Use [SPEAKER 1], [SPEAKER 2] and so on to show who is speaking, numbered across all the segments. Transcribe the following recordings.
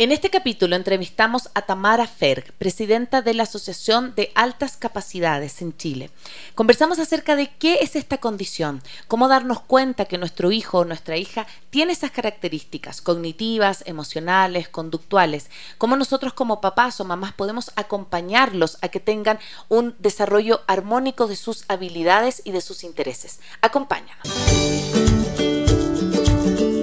[SPEAKER 1] En este capítulo entrevistamos a Tamara Ferg, presidenta de la Asociación de Altas Capacidades en Chile. Conversamos acerca de qué es esta condición, cómo darnos cuenta que nuestro hijo o nuestra hija tiene esas características cognitivas, emocionales, conductuales, cómo nosotros como papás o mamás podemos acompañarlos a que tengan un desarrollo armónico de sus habilidades y de sus intereses. Acompáñanos.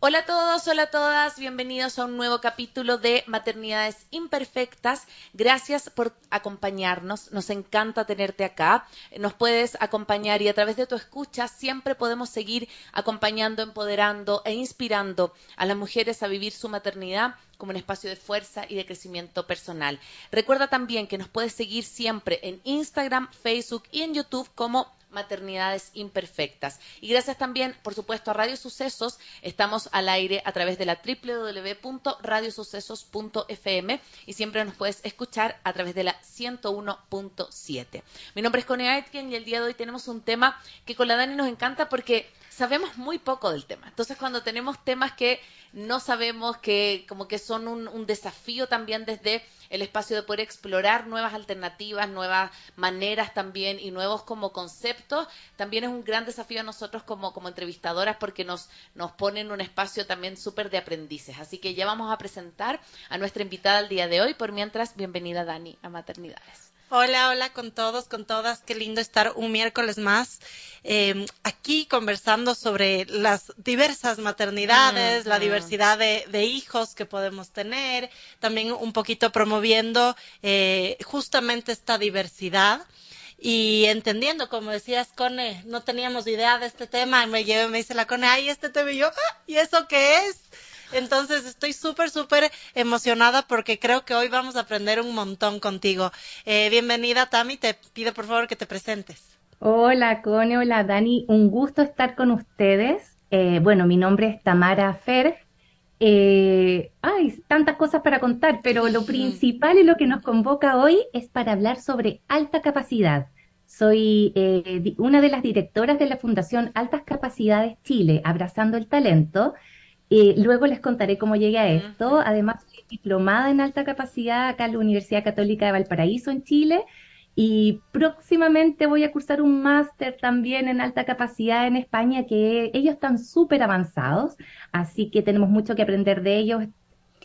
[SPEAKER 1] Hola a todos, hola a todas, bienvenidos a un nuevo capítulo de Maternidades Imperfectas. Gracias por acompañarnos, nos encanta tenerte acá. Nos puedes acompañar y a través de tu escucha siempre podemos seguir acompañando, empoderando e inspirando a las mujeres a vivir su maternidad como un espacio de fuerza y de crecimiento personal. Recuerda también que nos puedes seguir siempre en Instagram, Facebook y en YouTube como maternidades imperfectas. Y gracias también, por supuesto, a Radio Sucesos. Estamos al aire a través de la www.radiosucesos.fm y siempre nos puedes escuchar a través de la 101.7. Mi nombre es Connie Aitken y el día de hoy tenemos un tema que con la Dani nos encanta porque sabemos muy poco del tema. Entonces, cuando tenemos temas que no sabemos, que como que son un, un desafío también desde el espacio de poder explorar nuevas alternativas, nuevas maneras también y nuevos como conceptos, también es un gran desafío a nosotros como, como entrevistadoras porque nos, nos pone en un espacio también súper de aprendices. Así que ya vamos a presentar a nuestra invitada el día de hoy. Por mientras, bienvenida Dani a Maternidades.
[SPEAKER 2] Hola, hola con todos, con todas. Qué lindo estar un miércoles más eh, aquí conversando sobre las diversas maternidades, la diversidad de, hijos que podemos tener, también un poquito promoviendo eh, justamente esta diversidad y entendiendo, como decías, Cone, no teníamos idea de este tema, y me llevé, me dice la Cone, ay, este tema, y yo, ah, ¿y eso qué es? Entonces estoy súper, súper emocionada porque creo que hoy vamos a aprender un montón contigo. Eh, bienvenida, Tami. Te pido por favor que te presentes.
[SPEAKER 3] Hola, Cone. Hola, Dani. Un gusto estar con ustedes. Eh, bueno, mi nombre es Tamara Fer. Eh, hay tantas cosas para contar, pero lo principal y lo que nos convoca hoy es para hablar sobre alta capacidad. Soy una de las directoras de la Fundación Altas Capacidades Chile, Abrazando el Talento, luego les contaré cómo llegué a esto. Además, soy diplomada en alta capacidad acá en la Universidad Católica de Valparaíso, en Chile. Y próximamente voy a cursar un máster también en alta capacidad en España, que ellos están súper avanzados, así que tenemos mucho que aprender de ellos.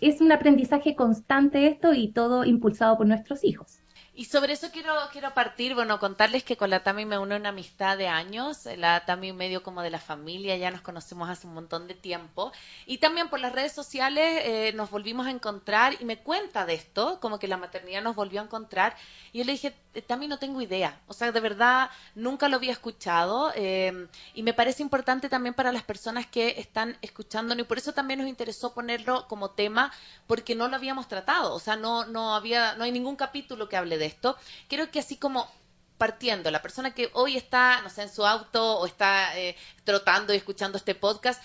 [SPEAKER 3] Es un aprendizaje constante esto y todo impulsado por nuestros hijos.
[SPEAKER 1] Y sobre eso quiero, quiero partir, bueno, contarles que con la Tami me une una amistad de años, la Tami medio como de la familia, ya nos conocemos hace un montón de tiempo, y también por las redes sociales eh, nos volvimos a encontrar y me cuenta de esto, como que la maternidad nos volvió a encontrar, y yo le dije, Tami no tengo idea, o sea, de verdad nunca lo había escuchado, eh, y me parece importante también para las personas que están escuchando, y por eso también nos interesó ponerlo como tema, porque no lo habíamos tratado, o sea, no, no había, no hay ningún capítulo que hable de esto, quiero que así como partiendo, la persona que hoy está, no sé, en su auto o está eh, trotando y escuchando este podcast,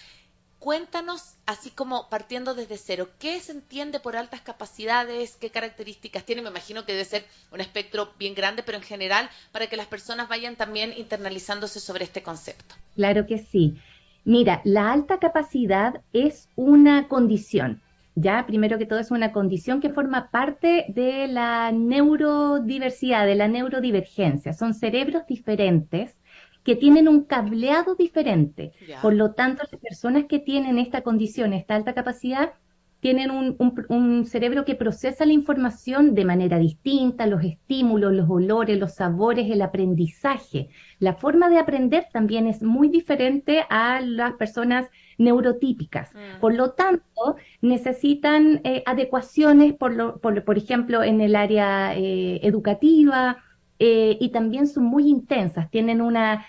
[SPEAKER 1] cuéntanos, así como partiendo desde cero, ¿qué se entiende por altas capacidades? ¿Qué características tiene? Me imagino que debe ser un espectro bien grande, pero en general, para que las personas vayan también internalizándose sobre este concepto.
[SPEAKER 3] Claro que sí. Mira, la alta capacidad es una condición, ya, primero que todo es una condición que forma parte de la neurodiversidad, de la neurodivergencia. Son cerebros diferentes que tienen un cableado diferente. Por lo tanto, las personas que tienen esta condición, esta alta capacidad, tienen un, cerebro que procesa la información de manera distinta, los estímulos, los olores, los sabores, el aprendizaje. La forma de aprender también es muy diferente a las personas neurotípicas. Mm. Por lo tanto, necesitan eh, adecuaciones, por, por, ejemplo, en el área eh, educativa, eh, y también son muy intensas, tienen una,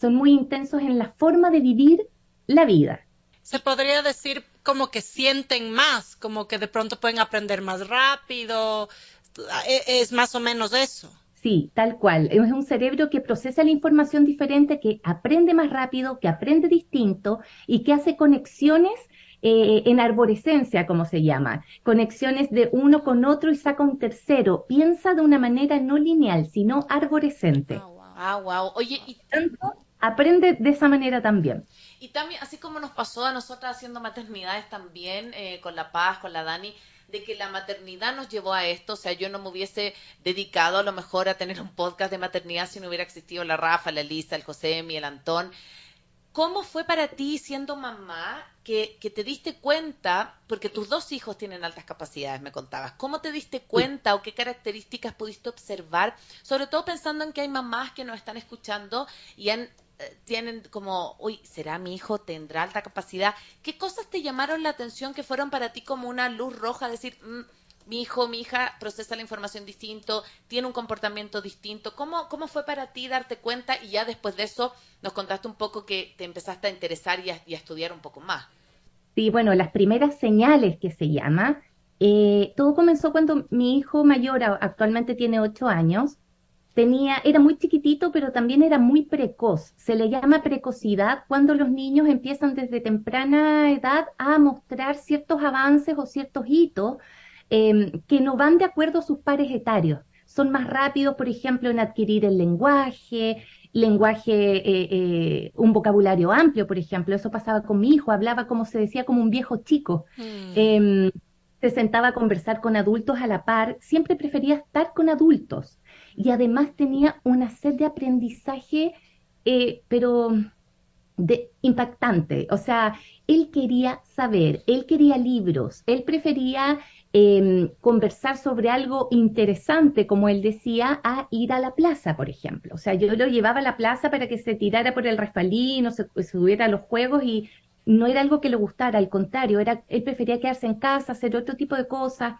[SPEAKER 3] son muy intensos en la forma de vivir la vida.
[SPEAKER 2] Se podría decir como que sienten más, como que de pronto pueden aprender más rápido, es más o menos eso.
[SPEAKER 3] Sí, tal cual. Es un cerebro que procesa la información diferente, que aprende más rápido, que aprende distinto y que hace conexiones eh, en arborescencia, como se llama, conexiones de uno con otro y saca un tercero. Piensa de una manera no lineal, sino arborescente.
[SPEAKER 1] Ah, wow. Ah, Oye,
[SPEAKER 3] y tanto aprende de esa manera también.
[SPEAKER 1] Y también, así como nos pasó a nosotras haciendo maternidades también, eh, con La Paz, con la Dani, de que la maternidad nos llevó a esto. O sea, yo no me hubiese dedicado a lo mejor a tener un podcast de maternidad si no hubiera existido la Rafa, la Elisa, el José, el Antón. ¿Cómo fue para ti siendo mamá que, que, te diste cuenta, porque tus dos hijos tienen altas capacidades, me contabas, ¿cómo te diste cuenta o qué características pudiste observar? Sobre todo pensando en que hay mamás que nos están escuchando y han tienen como, uy, ¿será mi hijo? ¿Tendrá alta capacidad? ¿Qué cosas te llamaron la atención que fueron para ti como una luz roja? Decir, mm, mi hijo, mi hija procesa la información distinto, tiene un comportamiento distinto. ¿Cómo, ¿Cómo fue para ti darte cuenta? Y ya después de eso nos contaste un poco que te empezaste a interesar y a, estudiar un poco más.
[SPEAKER 3] Sí, bueno, las primeras señales que se llama, eh, todo comenzó cuando mi hijo mayor actualmente tiene ocho años tenía, era muy chiquitito, pero también era muy precoz. Se le llama precocidad cuando los niños empiezan desde temprana edad a mostrar ciertos avances o ciertos hitos em, que no van de acuerdo a sus pares etarios. Son más rápidos, por ejemplo, en adquirir el lenguaje, lenguaje, eh, eh, un vocabulario amplio, por ejemplo. Eso pasaba con mi hijo, hablaba como se decía, como un viejo chico. Mm. Em, se sentaba a conversar con adultos a la par, siempre prefería estar con adultos y además tenía una sed de aprendizaje, eh, pero de, impactante. O sea, él quería saber, él quería libros, él prefería em, conversar sobre algo interesante, como él decía, a ir a la plaza, por ejemplo. O sea, yo lo llevaba a la plaza para que se tirara por el respalín, se subiera a los juegos y no era algo que le gustara, al contrario, era, él prefería quedarse en casa, hacer otro tipo de cosas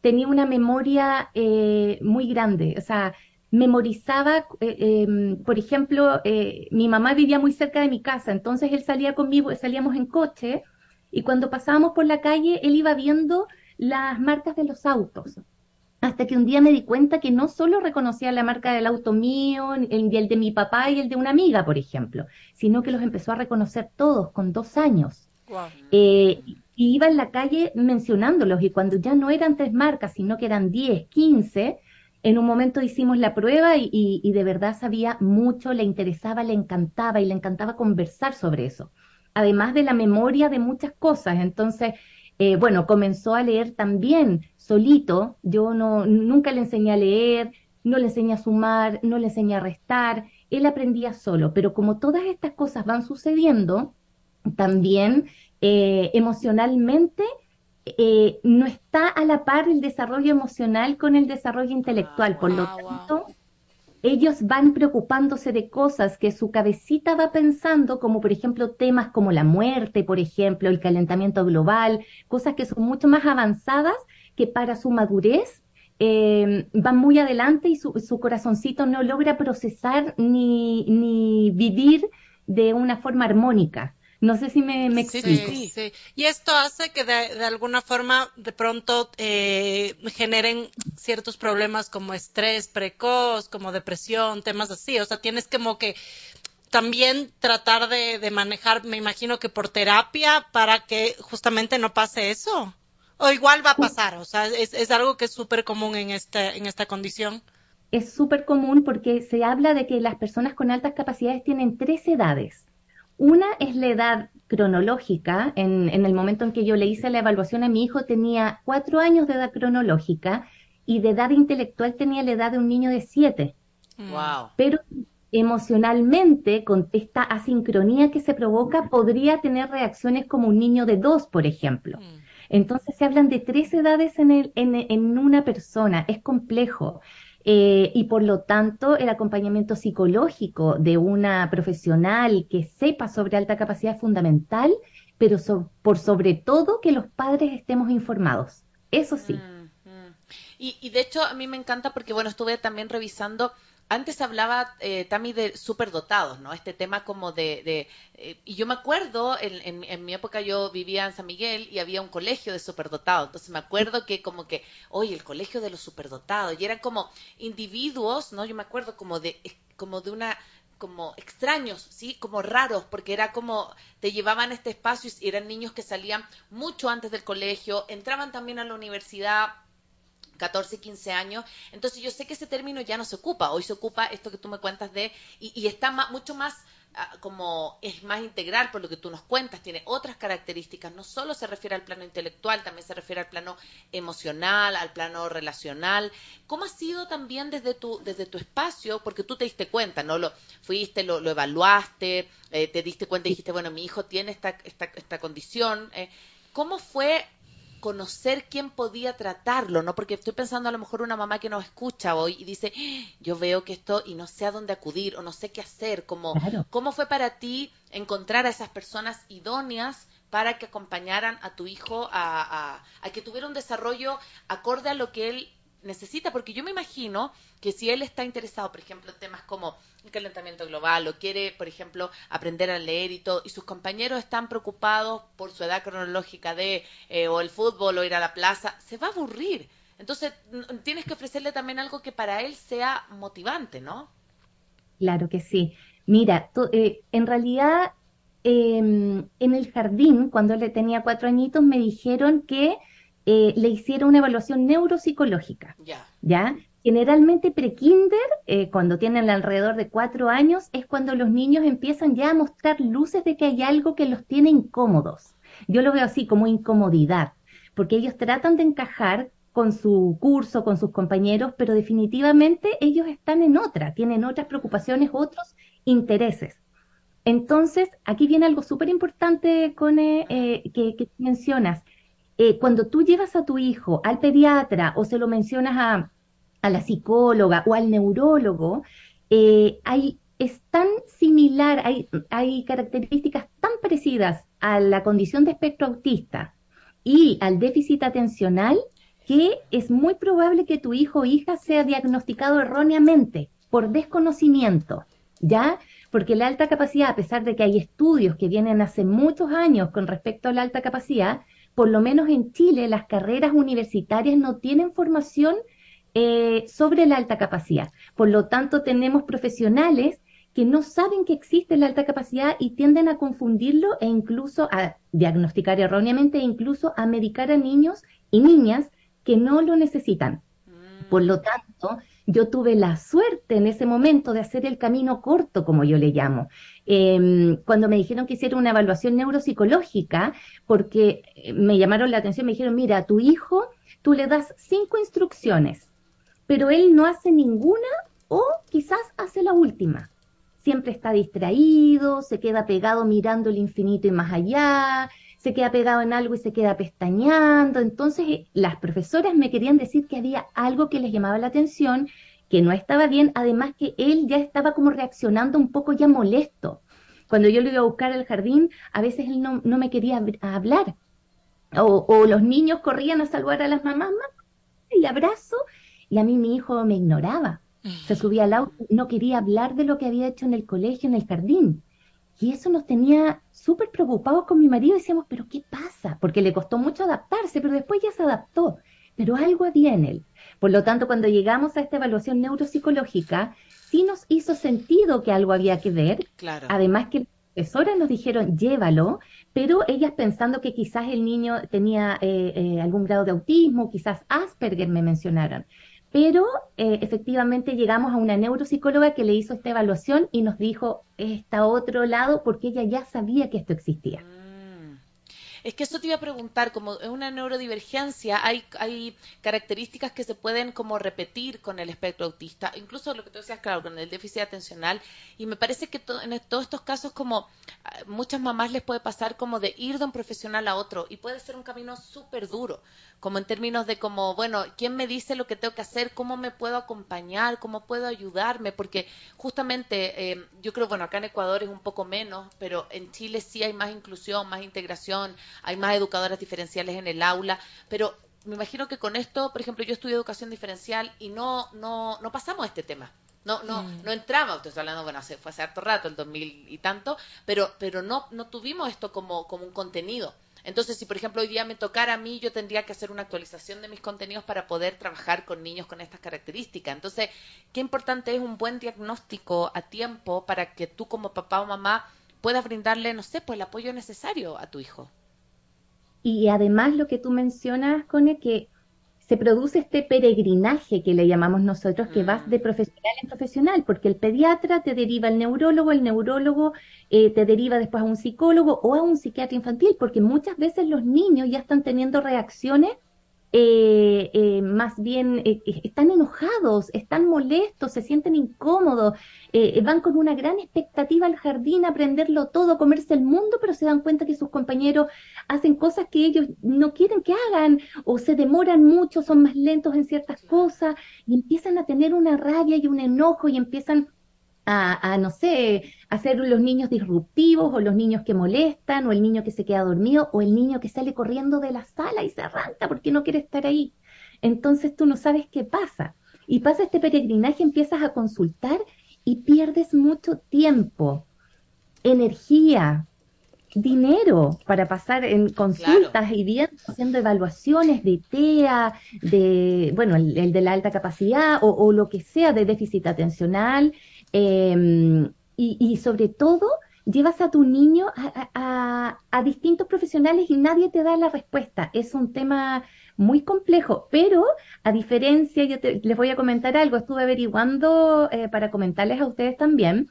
[SPEAKER 3] tenía una memoria eh, muy grande, o sea, memorizaba, eh, em, por ejemplo, eh, mi mamá vivía muy cerca de mi casa, entonces él salía conmigo, salíamos en coche y cuando pasábamos por la calle, él iba viendo las marcas de los autos. Hasta que un día me di cuenta que no solo reconocía la marca del auto mío, el, el de mi papá y el de una amiga, por ejemplo, sino que los empezó a reconocer todos con dos años. Y iba en la calle mencionándolos y cuando ya no eran tres marcas, sino que eran 10, 15, en un momento hicimos la prueba y, de verdad sabía mucho, le interesaba, le encantaba y le encantaba conversar sobre eso, además de la memoria de muchas cosas. Entonces, eh, bueno, comenzó a leer también solito, yo no, nunca le enseñé a leer, no le enseñé a sumar, no le enseñé a restar, él aprendía solo, pero como todas estas cosas van sucediendo, también eh, emocionalmente eh, no está a la par el desarrollo emocional con el desarrollo intelectual. Por lo tanto, ellos van preocupándose de cosas que su cabecita va pensando, como por ejemplo temas como la muerte, por ejemplo, el calentamiento global, cosas que son mucho más avanzadas que para su madurez eh, van muy adelante y su, su, corazoncito no logra procesar ni, ni vivir de una forma armónica. No sé si me, explico.
[SPEAKER 2] Sí, sí. Y esto hace que de, alguna forma de pronto eh, generen ciertos problemas como estrés precoz, como depresión, temas así. O sea, tienes como que también tratar de, manejar, me imagino que por terapia, para que justamente no pase eso. O igual va a pasar, o sea, es, es algo que es súper común en, este, en esta condición.
[SPEAKER 3] Es súper común porque se habla de que las personas con altas capacidades tienen tres edades. Una es la edad cronológica. En, el momento en que yo le hice la evaluación a mi hijo tenía cuatro años de edad cronológica y de edad intelectual tenía la edad de un niño de siete.
[SPEAKER 1] Wow.
[SPEAKER 3] Pero emocionalmente, con esta asincronía que se provoca, podría tener reacciones como un niño de dos, por ejemplo. Mm. Entonces se hablan de tres edades en, el, en, en una persona. Es complejo. Eh, y por lo tanto el acompañamiento psicológico de una profesional que sepa sobre alta capacidad es fundamental pero por sobre todo que los padres estemos informados. Eso sí. Mm,
[SPEAKER 1] mm. Y, y de hecho a mí me encanta porque, bueno, estuve también revisando antes hablaba eh, Tami de superdotados, ¿no? Este tema como de... Eh, y yo me acuerdo, en, en, mi época yo vivía en San Miguel y había un colegio de superdotados. Entonces me acuerdo que como que, oye, el colegio de los superdotados. Y eran como individuos, ¿no? Yo me acuerdo como de, como de una como extraños, ¿sí? Como raros, porque era como te llevaban a este espacio y eran niños que salían mucho antes del colegio, entraban también a la universidad 14, 15 años. Entonces yo sé que ese término ya no se ocupa. Hoy se ocupa esto que tú me cuentas de, y, está mucho más ah, como es más integral por lo que tú nos cuentas, tiene otras características, no solo se refiere al plano intelectual, también se refiere al plano emocional, al plano relacional. ¿Cómo ha sido también desde tu, desde tu espacio? Porque tú te diste cuenta, ¿no? Lo fuiste, lo, evaluaste, eh, te diste cuenta y dijiste, bueno, mi hijo tiene esta, esta, esta condición. Eh, ¿Cómo fue conocer quién podía tratarlo, ¿no? Porque estoy pensando a lo mejor una mamá que nos escucha hoy y dice, ¡Ah! yo veo que esto y no sé a dónde acudir o no sé qué hacer, como, ¿cómo fue para ti encontrar a esas personas idóneas para que acompañaran a tu hijo a, a que tuviera un desarrollo acorde a lo que él necesita, porque yo me imagino que si él está interesado, por ejemplo, en temas como el calentamiento global o quiere, por ejemplo, aprender a leer y todo, y sus compañeros están preocupados por su edad cronológica de eh, o el fútbol o ir a la plaza, se va a aburrir. Entonces, tienes que ofrecerle también algo que para él sea motivante, ¿no?
[SPEAKER 3] Claro que sí. Mira, eh, en realidad em, en el jardín, cuando le tenía cuatro añitos, me dijeron que eh, le hicieron una evaluación neuropsicológica. Ya. ¿Ya? Generalmente prekinder, eh, cuando tienen alrededor de cuatro años, es cuando los niños empiezan ya a mostrar luces de que hay algo que los tiene incómodos. Yo lo veo así como incomodidad, porque ellos tratan de encajar con su curso, con sus compañeros, pero definitivamente ellos están en otra, tienen otras preocupaciones, otros intereses. Entonces, aquí viene algo súper importante, Cone, eh, que, que mencionas. Eh, cuando tú llevas a tu hijo al pediatra o se lo mencionas a, la psicóloga o al neurólogo, eh, hay, es tan similar, hay, hay características tan parecidas a la condición de espectro autista y al déficit atencional que es muy probable que tu hijo o hija sea diagnosticado erróneamente por desconocimiento, ¿ya? Porque la alta capacidad, a pesar de que hay estudios que vienen hace muchos años con respecto a la alta capacidad, por lo menos en Chile, las carreras universitarias no tienen formación eh, sobre la alta capacidad. Por lo tanto, tenemos profesionales que no saben que existe la alta capacidad y tienden a confundirlo e incluso a diagnosticar erróneamente e incluso a medicar a niños y niñas que no lo necesitan. Por lo tanto, yo tuve la suerte en ese momento de hacer el camino corto, como yo le llamo. Em, cuando me dijeron que hiciera una evaluación neuropsicológica, porque eh, me llamaron la atención, me dijeron, mira, a tu hijo tú le das cinco instrucciones, pero él no hace ninguna o quizás hace la última. Siempre está distraído, se queda pegado mirando el infinito y más allá, se queda pegado en algo y se queda pestañeando. Entonces eh, las profesoras me querían decir que había algo que les llamaba la atención, que no estaba bien, además que él ya estaba como reaccionando un poco ya molesto. Cuando yo lo iba a buscar al jardín, a veces él no, me quería hablar. O, los niños corrían a saludar a las mamás, y abrazo, y a mí mi hijo me ignoraba. Se subía al auto, no quería hablar de lo que había hecho en el colegio, en el jardín. Y eso nos tenía súper preocupados con mi marido. Decíamos, ¿pero qué pasa? Porque le costó mucho adaptarse, pero después ya se adaptó. Pero algo había en él. Por lo tanto, cuando llegamos a esta evaluación neuropsicológica, sí nos hizo sentido que algo había que ver. Claro. Además que las profesoras nos dijeron, llévalo, pero ellas pensando que quizás el niño tenía eh, eh, algún grado de autismo, quizás Asperger me mencionaron. Pero eh, efectivamente llegamos a una neuropsicóloga que le hizo esta evaluación y nos dijo, está otro lado, porque ella ya sabía que esto existía.
[SPEAKER 1] Es que eso te iba a preguntar, como es una neurodivergencia, hay, hay características que se pueden como repetir con el espectro autista, incluso lo que tú decías, claro, con el déficit atencional, y me parece que en todos estos casos como muchas mamás les puede pasar como de ir de un profesional a otro, y puede ser un camino súper duro, como en términos de como, bueno, ¿quién me dice lo que tengo que hacer? ¿Cómo me puedo acompañar? ¿Cómo puedo ayudarme? Porque justamente eh, yo creo, bueno, acá en Ecuador es un poco menos, pero en Chile sí hay más inclusión, más integración, hay más educadoras diferenciales en el aula, pero me imagino que con esto, por ejemplo, yo estudio educación diferencial y no, no, no pasamos este tema. No, no, mm. no entraba, usted está hablando, bueno, hace, fue hace harto rato, el 2000 y tanto, pero, pero no, no tuvimos esto como, como un contenido. Entonces, si por ejemplo hoy día me tocara a mí, yo tendría que hacer una actualización de mis contenidos para poder trabajar con niños con estas características. Entonces, qué importante es un buen diagnóstico a tiempo para que tú como papá o mamá puedas brindarle, no sé, pues el apoyo necesario a tu hijo.
[SPEAKER 3] Y además lo que tú mencionas, Cone, que se produce este peregrinaje que le llamamos nosotros, que vas de mm. profesional en profesional, porque el pediatra te deriva al neurólogo, el neurólogo eh, te deriva después a un psicólogo o a un psiquiatra infantil, porque muchas veces los niños ya están teniendo reacciones eh, eh, más bien eh, están enojados, están molestos, se sienten incómodos, van con una gran expectativa al jardín a aprenderlo todo, comerse el mundo, pero se dan cuenta que sus compañeros hacen cosas que ellos no quieren que hagan o se demoran mucho, son más lentos en ciertas cosas y empiezan a tener una rabia y un enojo y empiezan a, no sé, hacer los niños disruptivos o los niños que molestan o el niño que se queda dormido o el niño que sale corriendo de la sala y se arranca porque no quiere estar ahí. Entonces tú no sabes qué pasa. Y pasa este peregrinaje, empiezas a consultar y pierdes mucho tiempo, energía, dinero para pasar en consultas y viendo, haciendo evaluaciones de TEA, de, bueno, el, de la alta capacidad o, o, lo que sea de déficit atencional Em, y, sobre todo, llevas a tu niño a, distintos profesionales y nadie te da la respuesta. Es un tema muy complejo, pero a diferencia, yo les voy a comentar algo, estuve averiguando eh, para comentarles a ustedes también.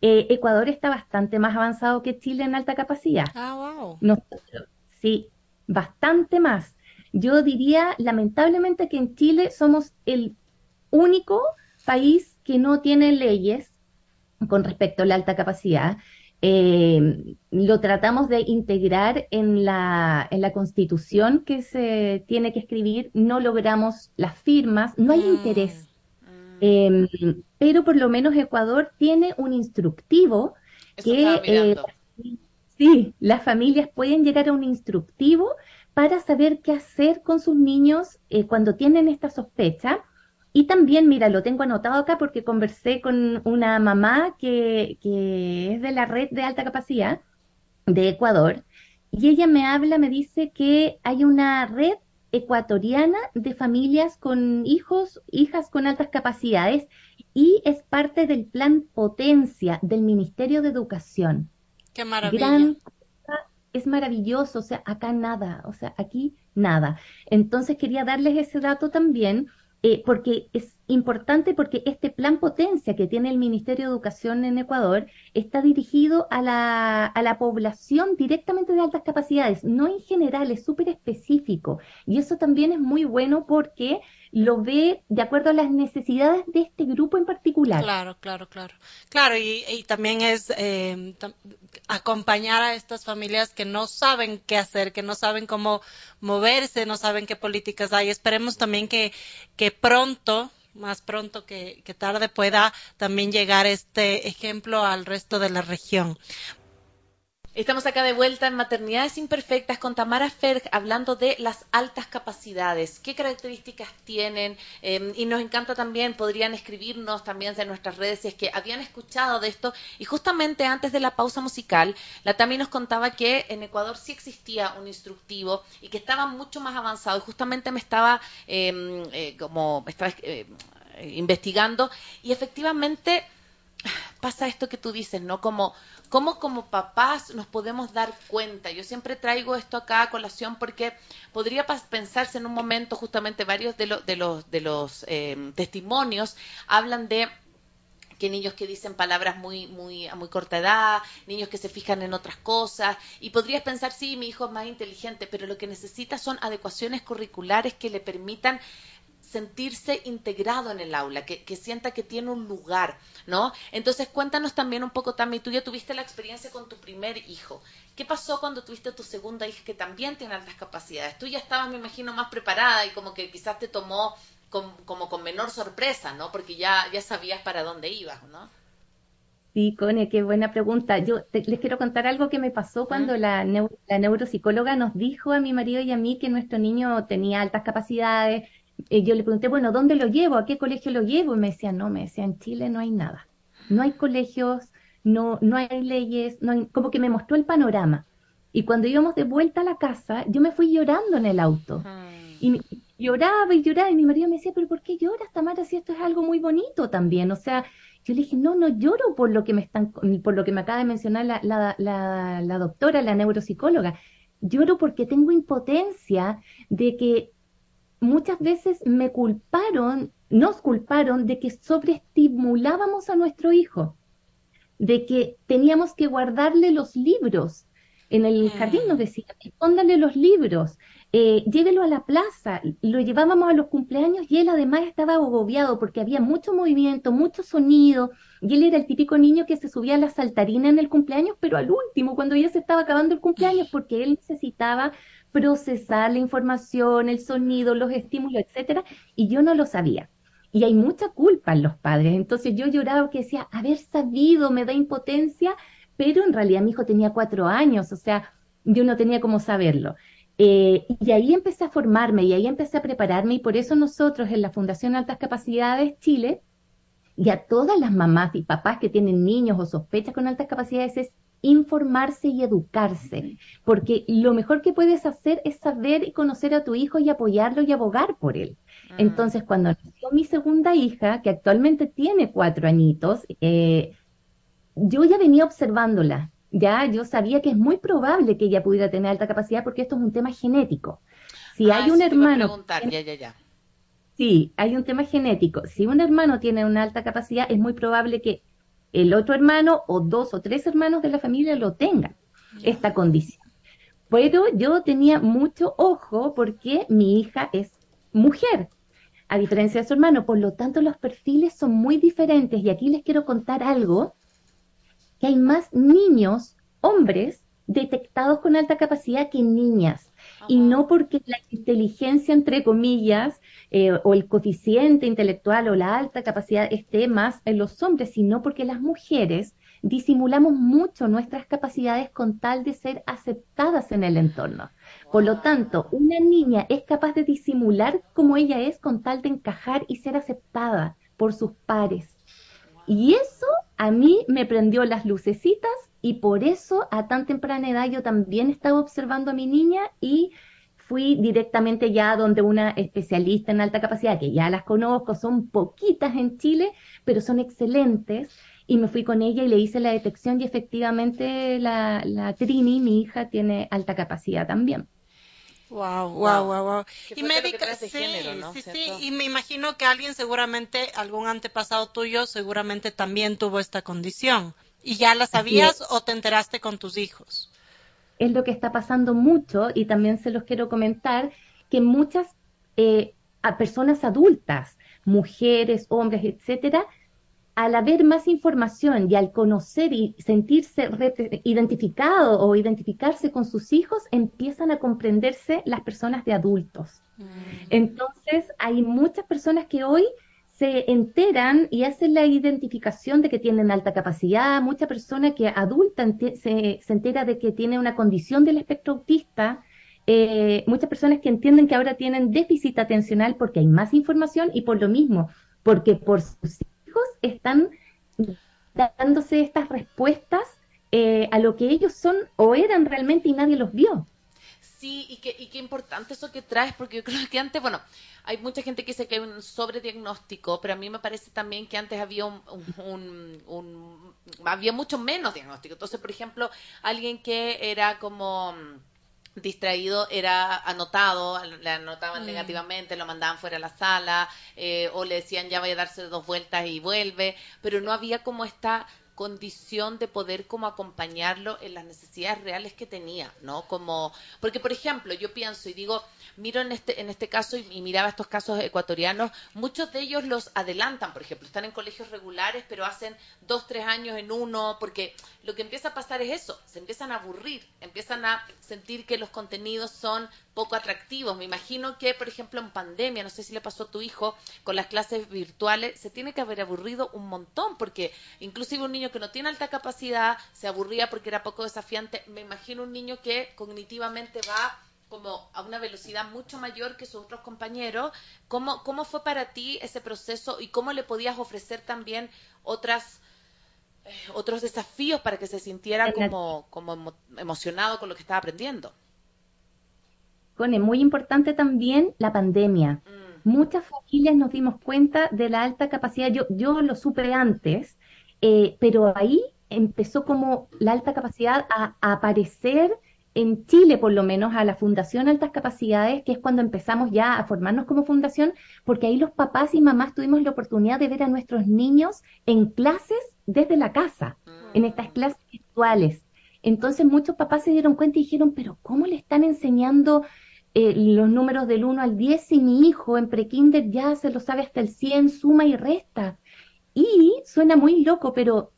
[SPEAKER 3] Eh, Ecuador está bastante más avanzado que Chile en alta capacidad.
[SPEAKER 2] Ah, wow.
[SPEAKER 3] sí, bastante más. Yo diría, lamentablemente, que en Chile somos el único país que no tiene leyes con respecto a la alta capacidad. Eh, lo tratamos de integrar en la, en la constitución que se tiene que escribir, no logramos las firmas, no hay mm, interés. Mm. Em, pero por lo menos Ecuador tiene un instructivo que eh, sí, las familias pueden llegar a un instructivo para saber qué hacer con sus niños eh, cuando tienen esta sospecha y también, mira, lo tengo anotado acá porque conversé con una mamá que, que es de la red de alta capacidad de Ecuador y ella me habla, me dice que hay una red ecuatoriana de familias con hijos, hijas con altas capacidades y es parte del plan Potencia del Ministerio de Educación.
[SPEAKER 2] Qué maravilla.
[SPEAKER 3] es maravilloso, o sea, acá nada, o sea, aquí nada. Entonces quería darles ese dato también porque es importante porque este plan potencia que tiene el Ministerio de Educación en Ecuador está dirigido a la, a la población directamente de altas capacidades, no en general, es súper específico. Y eso también es muy bueno porque lo ve de acuerdo a las necesidades de este grupo en particular.
[SPEAKER 2] Claro, claro, claro. Claro, y, también es eh, acompañar a estas familias que no saben qué hacer, que no saben cómo moverse, no saben qué políticas hay. Esperemos también que, que pronto más pronto que, que, tarde pueda también llegar este ejemplo al resto de la región.
[SPEAKER 1] Estamos acá de vuelta en Maternidades Imperfectas con Tamara Ferg hablando de las altas capacidades, qué características tienen em, y nos encanta también, podrían escribirnos también en nuestras redes si es que habían escuchado de esto. Y justamente antes de la pausa musical, la Tami nos contaba que en Ecuador sí existía un instructivo y que estaba mucho más avanzado. Y justamente me estaba em, eh, como estaba eh, investigando. Y efectivamente pasa esto que tú dices, ¿no? Como cómo como papás nos podemos dar cuenta. Yo siempre traigo esto acá a colación porque podría pensarse en un momento, justamente varios de, de los, de los em, testimonios hablan de que niños que dicen palabras muy, muy, a muy corta edad, niños que se fijan en otras cosas, y podrías pensar, sí, mi hijo es más inteligente, pero lo que necesita son adecuaciones curriculares que le permitan sentirse integrado en el aula, que, sienta que tiene un lugar, ¿no? Entonces cuéntanos también un poco, Tami, tú ya tuviste la experiencia con tu primer hijo. ¿Qué pasó cuando tuviste tu segunda hija que también tiene altas capacidades? Tú ya estabas, me imagino, más preparada y como que quizás te tomó como con menor sorpresa, ¿no? Porque ya, ya sabías para dónde ibas, ¿no?
[SPEAKER 3] Sí, Cone, qué buena pregunta. Yo les quiero contar algo que me pasó cuando la, la neuropsicóloga nos dijo a mi marido y a mí que nuestro niño tenía altas capacidades, eh, yo le pregunté, bueno, ¿dónde lo llevo? ¿A qué colegio lo llevo? Y me decían, no, me decía, en Chile no hay nada. No hay colegios, no, no hay leyes, no hay... como que me mostró el panorama. Y cuando íbamos de vuelta a la casa, yo me fui llorando en el auto. Y lloraba y lloraba y mi marido me decía, pero ¿por qué lloras, Tamara, si esto es algo muy bonito también? O sea, yo le dije, no, no lloro por lo que me están, por lo que me acaba de mencionar la, la, la, la doctora, la neuropsicóloga. Lloro porque tengo impotencia de que muchas veces me culparon, nos culparon de que sobreestimulábamos a nuestro hijo, de que teníamos que guardarle los libros. En el mm. jardín nos decían, escóndale los libros, eh, llévelo a la plaza. Lo llevábamos a los cumpleaños y él además estaba agobiado porque había mucho movimiento, mucho sonido. Y él era el típico niño que se subía a la saltarina en el cumpleaños, pero al último, cuando ya se estaba acabando el cumpleaños, porque él necesitaba procesar la información, el sonido, los estímulos, etcétera, y yo no lo sabía. Y hay mucha culpa en los padres. Entonces yo lloraba que decía, haber sabido me da impotencia, pero en realidad mi hijo tenía cuatro años, o sea, yo no tenía cómo saberlo. Eh, y ahí empecé a formarme y ahí empecé a prepararme y por eso nosotros en la Fundación Altas Capacidades Chile y a todas las mamás y papás que tienen niños o sospechas con altas capacidades es informarse y educarse, porque lo mejor que puedes hacer es saber y conocer a tu hijo y apoyarlo y abogar por él. Mm. Entonces, cuando nació mi segunda hija, que actualmente tiene cuatro añitos, eh, yo ya venía observándola, ya yo sabía que es muy probable que ella pudiera tener alta capacidad porque esto es un tema genético. Si ah, hay un hermano...
[SPEAKER 1] ya, ya, ya.
[SPEAKER 3] Sí, hay un tema genético. Si un hermano tiene una alta capacidad, es muy probable que el otro hermano o dos o tres hermanos de la familia lo tengan, esta condición. Pero yo tenía mucho ojo porque mi hija es mujer, a diferencia de su hermano, por lo tanto los perfiles son muy diferentes y aquí les quiero contar algo, que hay más niños, hombres, detectados con alta capacidad que niñas. Y no porque la inteligencia, entre comillas, eh, o el coeficiente intelectual o la alta capacidad esté más en los hombres, sino porque las mujeres disimulamos mucho nuestras capacidades con tal de ser aceptadas en el entorno. Por lo tanto, una niña es capaz de disimular como ella es con tal de encajar y ser aceptada por sus pares. Y eso a mí me prendió las lucecitas y por eso a tan temprana edad yo también estaba observando a mi niña y fui directamente ya donde una especialista en alta capacidad, que ya las conozco, son poquitas en Chile, pero son excelentes, y me fui con ella y le hice la detección y efectivamente la, la Trini, mi hija, tiene alta capacidad también.
[SPEAKER 2] Wow, wow, wow, wow. Y médica, sí, sí, sí, y me imagino que alguien seguramente, algún antepasado tuyo, seguramente también tuvo esta condición. ¿Y ya la sabías o te enteraste con tus hijos?
[SPEAKER 3] es lo que está pasando mucho y también se los quiero comentar, que muchas eh, personas adultas, mujeres, hombres, etcétera, al haber más información y al conocer y sentirse identificado o identificarse con sus hijos, empiezan a comprenderse las personas de adultos. Mm. Entonces, hay muchas personas que hoy se enteran y hacen la identificación de que tienen alta capacidad. Mucha persona que adulta se, entera de que tiene una condición del espectro autista. Eh, muchas personas que entienden que ahora tienen déficit atencional porque hay más información y por lo mismo, porque por sus hijos están dándose estas respuestas eh, a lo que ellos son o eran realmente y nadie los vio.
[SPEAKER 1] Sí, y qué, y qué importante eso que traes, porque yo creo que antes, bueno, hay mucha gente que dice que hay un sobrediagnóstico, pero a mí me parece también que antes había un, un, había mucho menos diagnóstico. Entonces, por ejemplo, alguien que era como distraído era anotado, le anotaban
[SPEAKER 2] Mm.
[SPEAKER 1] negativamente, lo mandaban fuera de la sala, eh, o le decían ya vaya a darse dos vueltas y vuelve, pero no había como esta condición de poder como acompañarlo en las necesidades reales que tenía, ¿no? Como, porque por ejemplo, yo pienso y digo, miro en este, en este caso y, y miraba estos casos ecuatorianos, muchos de ellos los adelantan, por ejemplo, están en colegios regulares, pero hacen dos, tres años en uno, porque lo que empieza a pasar es eso, se empiezan a aburrir, empiezan a sentir que los contenidos son poco atractivos. Me imagino que, por ejemplo, en pandemia, no sé si le pasó a tu hijo, con las clases virtuales, se tiene que haber aburrido un montón, porque inclusive un niño que no tiene alta capacidad se aburría porque era poco desafiante. Me imagino un niño que cognitivamente va como a una velocidad mucho mayor que sus otros compañeros. ¿Cómo, cómo fue para ti ese proceso y cómo le podías ofrecer también otras eh, otros desafíos para que se sintiera como, como emo- emocionado con lo que estaba aprendiendo?
[SPEAKER 3] Cone, muy importante también la pandemia.
[SPEAKER 1] Mm,
[SPEAKER 3] Muchas familias nos dimos cuenta de la alta capacidad. Yo, yo lo supe antes, eh, pero ahí empezó como la alta capacidad a, a aparecer en Chile, por lo menos, a la Fundación Altas Capacidades, que es cuando empezamos ya a formarnos como fundación, porque ahí los papás y mamás tuvimos la oportunidad de ver a nuestros niños en clases desde la casa en estas clases virtuales. Entonces muchos papás se dieron cuenta y dijeron, pero ¿cómo le están enseñando eh, los números del 1 al 10 si mi hijo en prekinder ya se lo sabe hasta el 100, suma y resta? Y suena muy loco, pero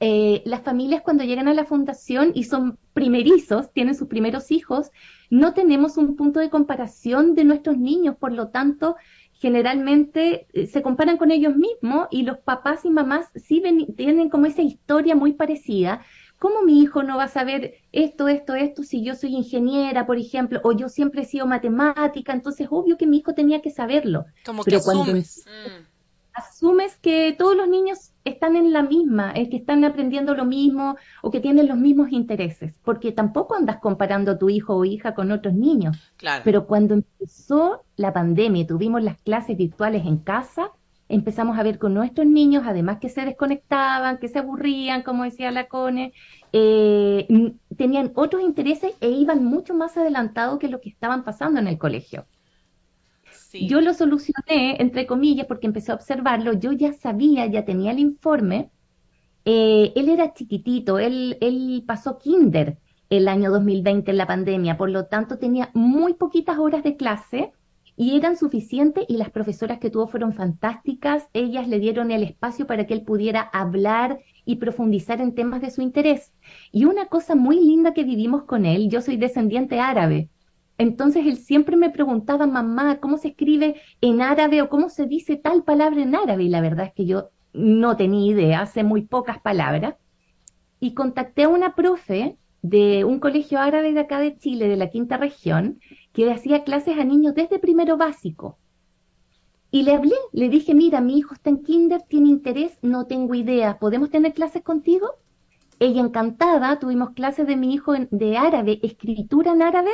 [SPEAKER 3] eh, las familias cuando llegan a la fundación y son primerizos, tienen sus primeros hijos, no tenemos un punto de comparación de nuestros niños, por lo tanto, generalmente eh, se comparan con ellos mismos y los papás y mamás sí ven- tienen como esa historia muy parecida. ¿Cómo mi hijo no va a saber esto, esto, esto si yo soy ingeniera, por ejemplo, o yo siempre he sido matemática? Entonces, obvio que mi hijo tenía que saberlo.
[SPEAKER 2] Como que
[SPEAKER 3] Pero cuando
[SPEAKER 2] asumes.
[SPEAKER 1] mm,
[SPEAKER 3] asumes que todos los niños están en la misma, es que están aprendiendo lo mismo o que tienen los mismos intereses, porque tampoco andas comparando a tu hijo o hija con otros niños.
[SPEAKER 1] claro.
[SPEAKER 3] Pero cuando empezó la pandemia y tuvimos las clases virtuales en casa, empezamos a ver con nuestros niños, además que se desconectaban, que se aburrían, como decía la Cone, eh, tenían otros intereses e iban mucho más adelantados que lo que estaban pasando en el colegio.
[SPEAKER 1] Sí.
[SPEAKER 3] Yo lo solucioné, entre comillas, porque empecé a observarlo. Yo ya sabía, ya tenía el informe. Eh, él era chiquitito, él, él pasó kinder el año 2020 en la pandemia, por lo tanto tenía muy poquitas horas de clase y eran suficientes y las profesoras que tuvo fueron fantásticas. Ellas le dieron el espacio para que él pudiera hablar y profundizar en temas de su interés. Y una cosa muy linda que vivimos con él, yo soy descendiente árabe. Entonces él siempre me preguntaba, mamá, ¿cómo se escribe en árabe o cómo se dice tal palabra en árabe? Y la verdad es que yo no tenía idea, sé muy pocas palabras. Y contacté a una profe de un colegio árabe de acá de Chile, de la quinta región, que hacía clases a niños desde primero básico. Y le hablé, le dije, mira, mi hijo está en kinder, tiene interés, no tengo idea, ¿podemos tener clases contigo? Ella encantada, tuvimos clases de mi hijo en- de árabe, escritura en árabe,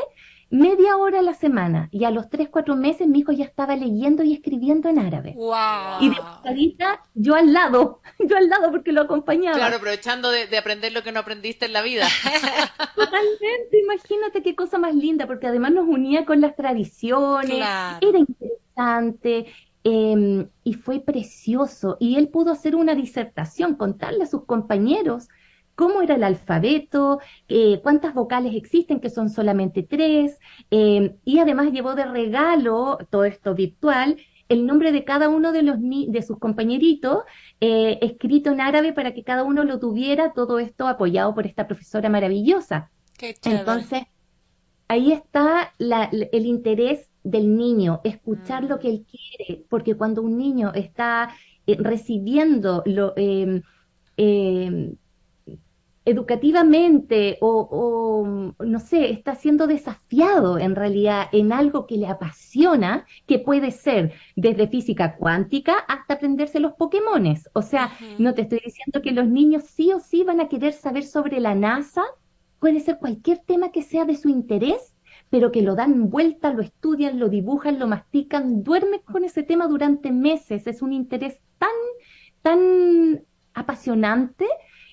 [SPEAKER 3] media hora a la semana. Y a los tres, cuatro meses mi hijo ya estaba leyendo y escribiendo en árabe.
[SPEAKER 2] Wow.
[SPEAKER 3] Y de pasadita, yo al lado, yo al lado porque lo acompañaba.
[SPEAKER 1] Claro, aprovechando de, de aprender lo que no aprendiste en la vida.
[SPEAKER 3] Totalmente, imagínate qué cosa más linda, porque además nos unía con las tradiciones,
[SPEAKER 2] Claro.
[SPEAKER 3] era interesante eh, y fue precioso. Y él pudo hacer una disertación, contarle a sus compañeros cómo era el alfabeto, eh, cuántas vocales existen, que son solamente tres, eh, y además llevó de regalo, todo esto virtual, el nombre de cada uno de, los de sus compañeritos, eh, escrito en árabe para que cada uno lo tuviera, todo esto apoyado por esta profesora maravillosa.
[SPEAKER 2] Qué.
[SPEAKER 3] Entonces, ahí está la- el interés del niño, escuchar
[SPEAKER 1] Mm.
[SPEAKER 3] lo que él quiere, porque cuando un niño está eh, recibiendo lo, eh, educativamente o, o, no sé, está siendo desafiado en realidad en algo que le apasiona, que puede ser desde física cuántica hasta aprenderse los Pokémones. O sea, no te estoy diciendo que los niños sí o sí van a querer saber sobre la NASA, puede ser cualquier tema que sea de su interés, pero que lo dan vuelta, lo estudian, lo dibujan, lo mastican, duermen con ese tema durante meses. Es un interés tan, tan apasionante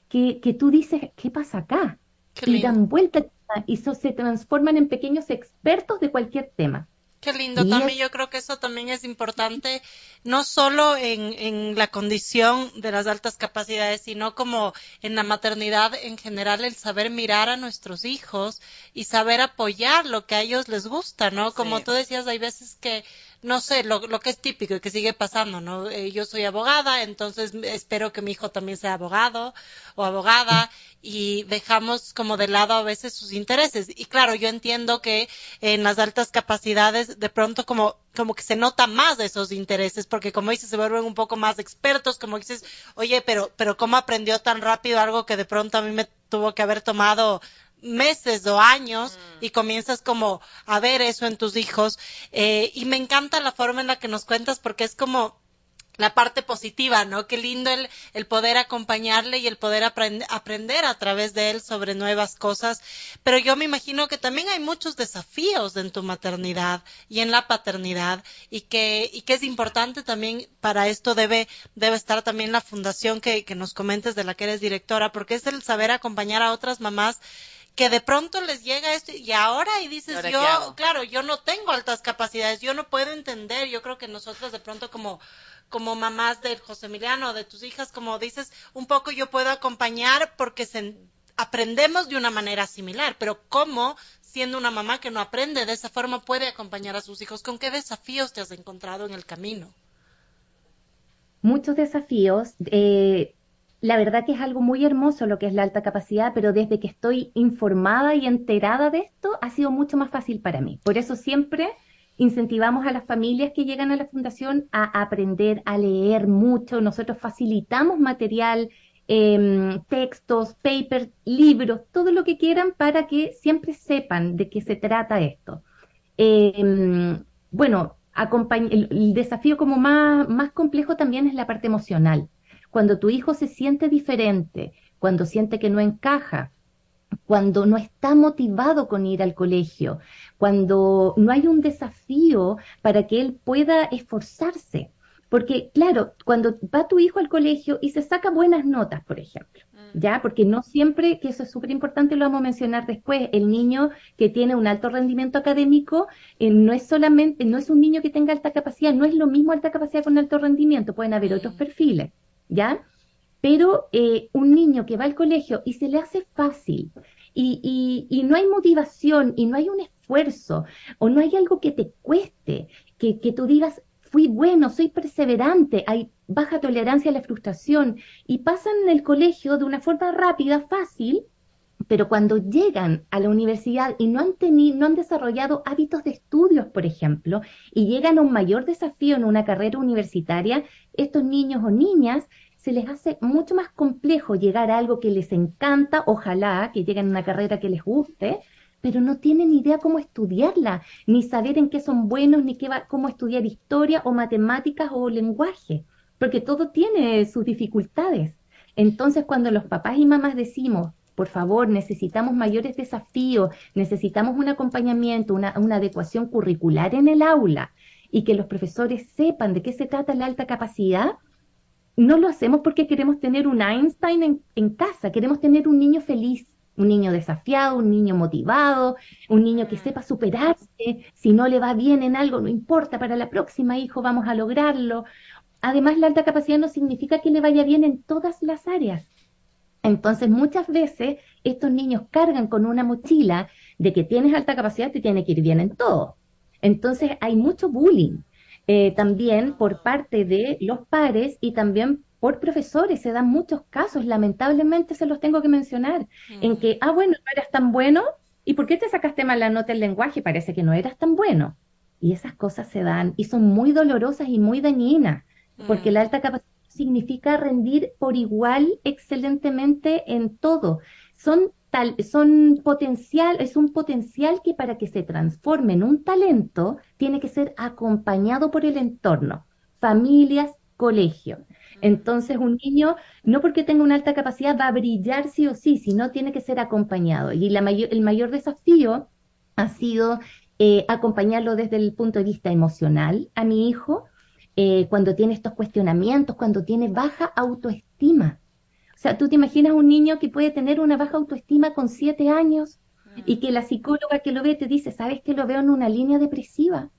[SPEAKER 3] que, que tú dices, ¿qué pasa acá?
[SPEAKER 2] Qué
[SPEAKER 3] y dan vuelta. y se transforman en pequeños expertos de cualquier tema.
[SPEAKER 2] Qué lindo, también yo creo que eso también es importante, no solo en, en, la condición de las altas capacidades, sino como en la maternidad en general, el saber mirar a nuestros hijos y saber apoyar lo que a ellos les gusta, ¿no? Como tú decías, hay veces que no sé, lo, que es típico y que sigue pasando, ¿no? Eh, yo soy abogada, entonces espero que mi hijo también sea abogado o abogada y dejamos como de lado a veces sus intereses. Y claro, yo entiendo que en las altas capacidades de pronto como como que se nota más de esos intereses, porque como dices, se vuelven un poco más expertos, como dices, oye, pero, pero ¿cómo aprendió tan rápido algo que de pronto a mí me tuvo que haber tomado meses o años mm. y comienzas como a ver eso en tus hijos. Eh, y me encanta la forma en la que nos cuentas porque es como la parte positiva, ¿no? Qué lindo el, el poder acompañarle y el poder aprender a través de él sobre nuevas cosas. Pero yo me imagino que también hay muchos desafíos en tu maternidad y en la paternidad y que, y que es importante también para esto debe, debe estar también la fundación que, que nos comentes de la que eres directora, porque es el saber acompañar a otras mamás que de pronto les llega esto y ahora y dices yo, claro, yo no tengo altas capacidades, yo no puedo entender, yo creo que nosotros de pronto como como mamás de José Emiliano, de tus hijas, como dices, un poco yo puedo acompañar porque se, aprendemos de una manera similar, pero ¿cómo siendo una mamá que no aprende de esa forma puede acompañar a sus hijos? ¿Con qué desafíos te has encontrado en el camino?
[SPEAKER 3] Muchos desafíos. Eh, la verdad que es algo muy hermoso lo que es la alta capacidad, pero desde que estoy informada y enterada de esto, ha sido mucho más fácil para mí. Por eso siempre incentivamos a las familias que llegan a la fundación a aprender a leer mucho. Nosotros facilitamos material, em, textos, papers, libros, todo lo que quieran para que siempre sepan de qué se trata esto. Em, bueno, el, desafío como más, más complejo también es la parte emocional cuando tu hijo se siente diferente, cuando siente que no encaja, cuando no está motivado con ir al colegio, cuando no hay un desafío para que él pueda esforzarse. Porque, claro, cuando va tu hijo al colegio y se saca buenas notas, por ejemplo, mm. ¿ya? Porque no siempre, que eso es súper importante, lo vamos a mencionar después, el niño que tiene un alto rendimiento académico eh, no es solamente, no es un niño que tenga alta capacidad, no es lo mismo alta capacidad con alto rendimiento, pueden haber otros perfiles. ¿Ya? Pero eh, un niño que va al colegio y se le hace fácil y, y, no hay motivación y no hay un esfuerzo o no hay algo que te cueste, que, que tú digas, fui bueno, soy perseverante, hay baja tolerancia a la frustración y pasan en el colegio de una forma rápida, fácil, pero cuando llegan a la universidad y no han tenido, no han desarrollado hábitos de estudios, por ejemplo, y llegan a un mayor desafío en una carrera universitaria, estos niños o niñas se les hace mucho más complejo llegar a algo que les encanta, ojalá que lleguen a una carrera que les guste, pero no tienen idea cómo estudiarla, ni saber en qué son buenos, ni qué va, cómo estudiar historia o matemáticas o lenguaje, porque todo tiene sus dificultades. Entonces, cuando los papás y mamás decimos, por favor, necesitamos mayores desafíos, necesitamos un acompañamiento, una, una adecuación curricular en el aula y que los profesores sepan de qué se trata la alta capacidad, no lo hacemos porque queremos tener un Einstein en, casa, queremos tener un niño feliz, un niño desafiado, un niño motivado, un niño que sepa superarse, si no le va bien en algo, no importa, para la próxima hijo vamos a lograrlo. Además, la alta capacidad no significa que le vaya bien en todas las áreas. Entonces, muchas veces estos niños cargan con una mochila de que tienes alta capacidad, te tiene que ir bien en todo. Entonces, hay mucho bullying eh, también por parte de los pares y también por profesores. Se dan muchos casos, lamentablemente se los tengo que mencionar, en que, ah, bueno, no eras tan bueno, ¿y por qué te sacaste mal la nota en lenguaje? Parece que no eras tan bueno. Y esas cosas se dan y son muy dolorosas y muy dañinas, porque mm. la alta capacidad significa rendir por igual excelentemente en todo. Son son potencial, es un potencial que para que se transforme en un talento tiene que ser acompañado por el entorno, familias, colegio. Entonces un niño, no porque tenga una alta capacidad, va a brillar sí o sí, sino tiene que ser acompañado. Y la el mayor desafío ha sido eh, acompañarlo desde el punto de vista emocional a mi hijo, eh, cuando tiene estos cuestionamientos, cuando tiene baja autoestima. O sea, tú te imaginas un niño que puede tener una baja autoestima con siete años y que la psicóloga que lo ve te dice, ¿sabes que lo veo en una línea depresiva?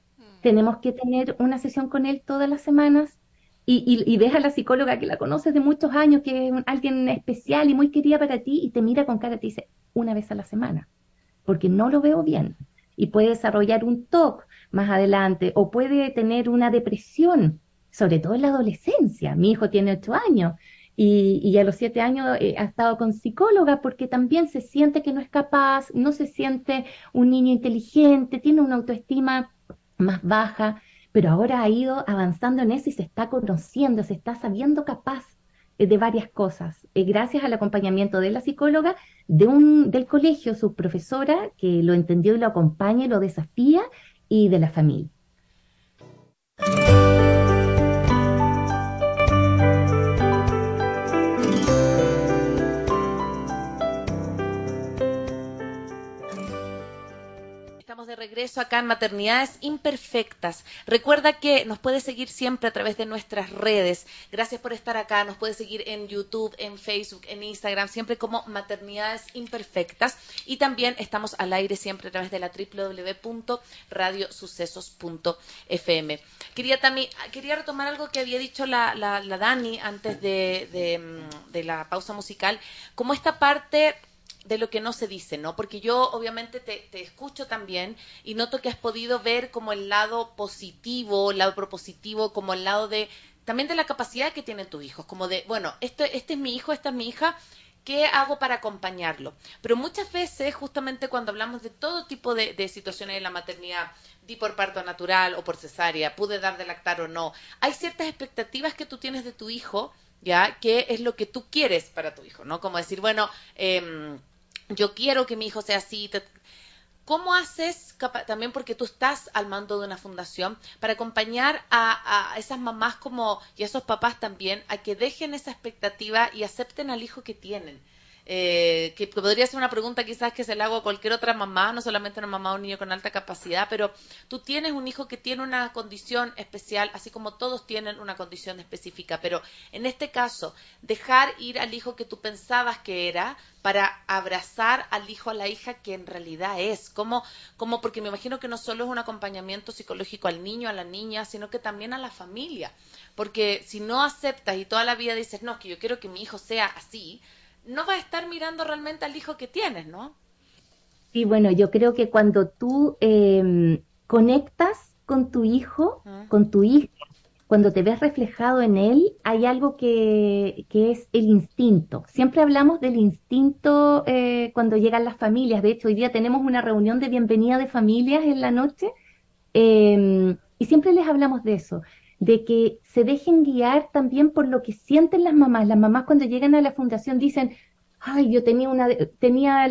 [SPEAKER 3] Tenemos que tener una sesión con él todas las semanas y, y, ves a la psicóloga que la conoces de muchos años, que es alguien especial y muy querida para ti y te mira con cara y te dice, una vez a la semana, porque no lo veo bien. Y puede desarrollar un TOC más adelante o puede tener una depresión, sobre todo en la adolescencia. Mi hijo tiene ocho años y, a los siete años eh, ha estado con psicóloga porque también se siente que no es capaz, no se siente un niño inteligente, tiene una autoestima más baja, pero ahora ha ido avanzando en eso y se está conociendo, se está sabiendo capaz de varias cosas, eh, gracias al acompañamiento de la psicóloga, de un, del colegio, su profesora, que lo entendió y lo acompaña y lo desafía, y de la familia.
[SPEAKER 1] Regreso acá en Maternidades Imperfectas. Recuerda que nos puedes seguir siempre a través de nuestras redes. Gracias por estar acá. Nos puedes seguir en YouTube, en Facebook, en Instagram, siempre como Maternidades Imperfectas. Y también estamos al aire siempre a través de la www.radiosucesos.fm. Quería también, quería retomar algo que había dicho la, Dani antes de, de la pausa musical, como esta parte de lo que no se dice, ¿no? Porque yo obviamente te, escucho también y noto que has podido ver como el lado positivo, el lado propositivo, como el lado de también de la capacidad que tienen tus hijos, como de, bueno, este, este es mi hijo, esta es mi hija, ¿qué hago para acompañarlo? Pero muchas veces, justamente cuando hablamos de todo tipo de, de situaciones de la maternidad, di por parto natural o por cesárea, pude dar de lactar o no, hay ciertas expectativas que tú tienes de tu hijo, ¿ya? ¿Qué es lo que tú quieres para tu hijo, ¿no? Como decir, bueno, eh, yo quiero que mi hijo sea así. ¿Cómo haces, también porque tú estás al mando de una fundación, para acompañar a, esas mamás como y a esos papás también a que dejen esa expectativa y acepten al hijo que tienen? Eh, que podría ser una pregunta quizás que se le hago a cualquier otra mamá, no solamente a una mamá o un niño con alta capacidad, pero tú tienes un hijo que tiene una condición especial, así como todos tienen una condición específica, pero en este caso, dejar ir al hijo que tú pensabas que era para abrazar al hijo, a la hija que en realidad es, como, como porque me imagino que no solo es un acompañamiento psicológico al niño, a la niña, sino que también a la familia, porque si no aceptas y toda la vida dices, no, que yo quiero que mi hijo sea así, no va a estar mirando realmente al hijo que tienes, ¿no?
[SPEAKER 3] Sí, bueno, yo creo que cuando tú em, conectas con tu hijo, ah. con tu hija, cuando te ves reflejado en él, hay algo que, es el instinto. Siempre hablamos del instinto eh, cuando llegan las familias. De hecho, hoy día tenemos una reunión de bienvenida de familias en la noche em, y siempre les hablamos de eso de que se dejen guiar también por lo que sienten las mamás. Las mamás cuando llegan a la fundación dicen, ay, yo tenía una, tenía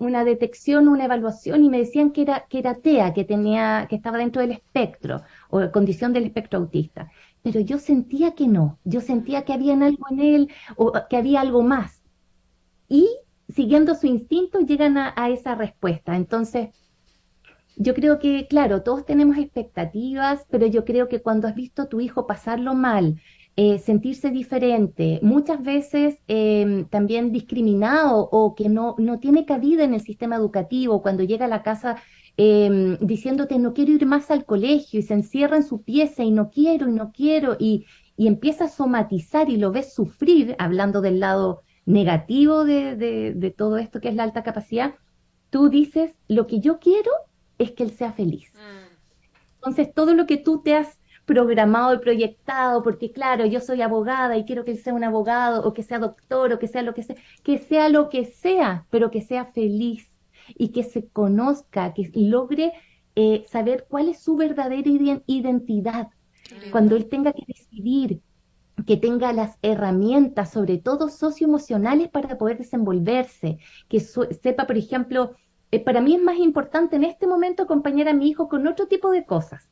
[SPEAKER 3] una detección, una evaluación y me decían que era, que era TEA, que, tenía, que estaba dentro del espectro o condición del espectro autista. Pero yo sentía que no, yo sentía que había algo en él o que había algo más. Y siguiendo su instinto llegan a, a esa respuesta. Entonces, yo creo que, claro, todos tenemos expectativas, pero yo creo que cuando has visto a tu hijo pasarlo mal, eh, sentirse diferente, muchas veces em, también discriminado o que no, no tiene cabida en el sistema educativo, cuando llega a la casa em, diciéndote no quiero ir más al colegio y se encierra en su pieza y no quiero y no quiero y, y empieza a somatizar y lo ves sufrir, hablando del lado negativo de, de, de todo esto que es la alta capacidad, tú dices lo que yo quiero es que él sea feliz. Mm. Entonces, todo lo que tú te has programado y proyectado, porque claro, yo soy abogada y quiero que él sea un abogado o que sea doctor o que sea lo que sea, que sea lo que sea, pero que sea feliz y que se conozca, que logre eh, saber cuál es su verdadera identidad. Cuando él tenga que decidir, que tenga las herramientas, sobre todo socioemocionales, para poder desenvolverse, que sepa, por ejemplo, eh, para mí es más importante en este momento acompañar a mi hijo con otro tipo de cosas.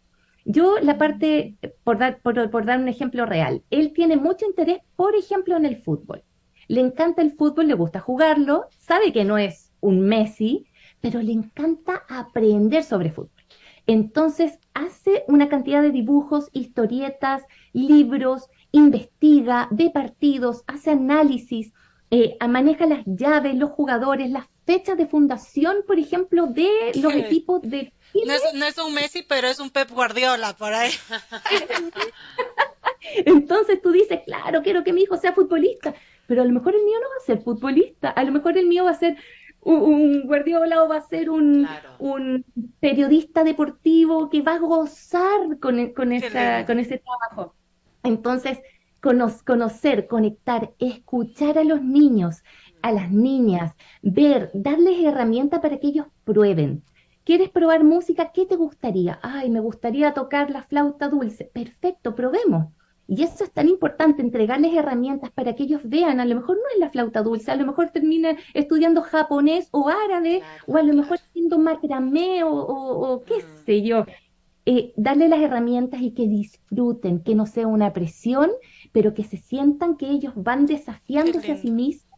[SPEAKER 3] Yo la parte, por dar, por, dar un ejemplo real, él tiene mucho interés, por ejemplo, en el fútbol. Le encanta el fútbol, le gusta jugarlo, sabe que no es un Messi, pero le encanta aprender sobre fútbol. Entonces hace una cantidad de dibujos, historietas, libros, investiga, ve partidos, hace análisis, eh, maneja las llaves, los jugadores, las fechas de fundación, por ejemplo, de los equipos de
[SPEAKER 2] No es, no es un Messi, pero es un Pep Guardiola por ahí.
[SPEAKER 3] Entonces tú dices, claro, quiero que mi hijo sea futbolista, pero a lo mejor el mío no va a ser futbolista, a lo mejor el mío va a ser un, Guardiola o va a ser un, un, periodista deportivo que va a gozar con, con, esa, con ese trabajo. Entonces, conocer, conectar, escuchar a los niños, a las niñas, ver, darles herramientas para que ellos prueben. ¿Quieres probar música? ¿Qué te gustaría? Ay, me gustaría tocar la flauta dulce. Perfecto, probemos. Y eso es tan importante, entregarles herramientas para que ellos vean, a lo mejor no es la flauta dulce, a lo mejor termina estudiando japonés o árabe, o a lo mejor haciendo macramé o, qué mm. sé yo. Eh, darle las herramientas y que disfruten, que no sea una presión, pero que se sientan que ellos van desafiándose a sí mismos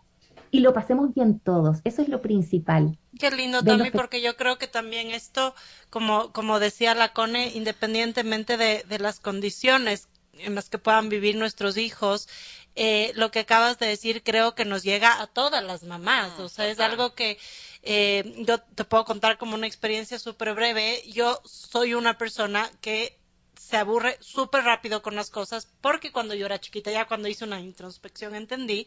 [SPEAKER 3] y lo pasemos bien todos. Eso es lo principal.
[SPEAKER 2] Qué lindo también, porque yo creo que también esto, como, como decía la Cone, independientemente de, de las condiciones en las que puedan vivir nuestros hijos, eh, lo que acabas de decir creo que nos llega a todas las mamás. o sea, es algo que eh, yo te puedo contar como una experiencia súper breve. Yo soy una persona que se aburre súper rápido con las cosas porque cuando yo era chiquita, ya cuando hice una introspección entendí,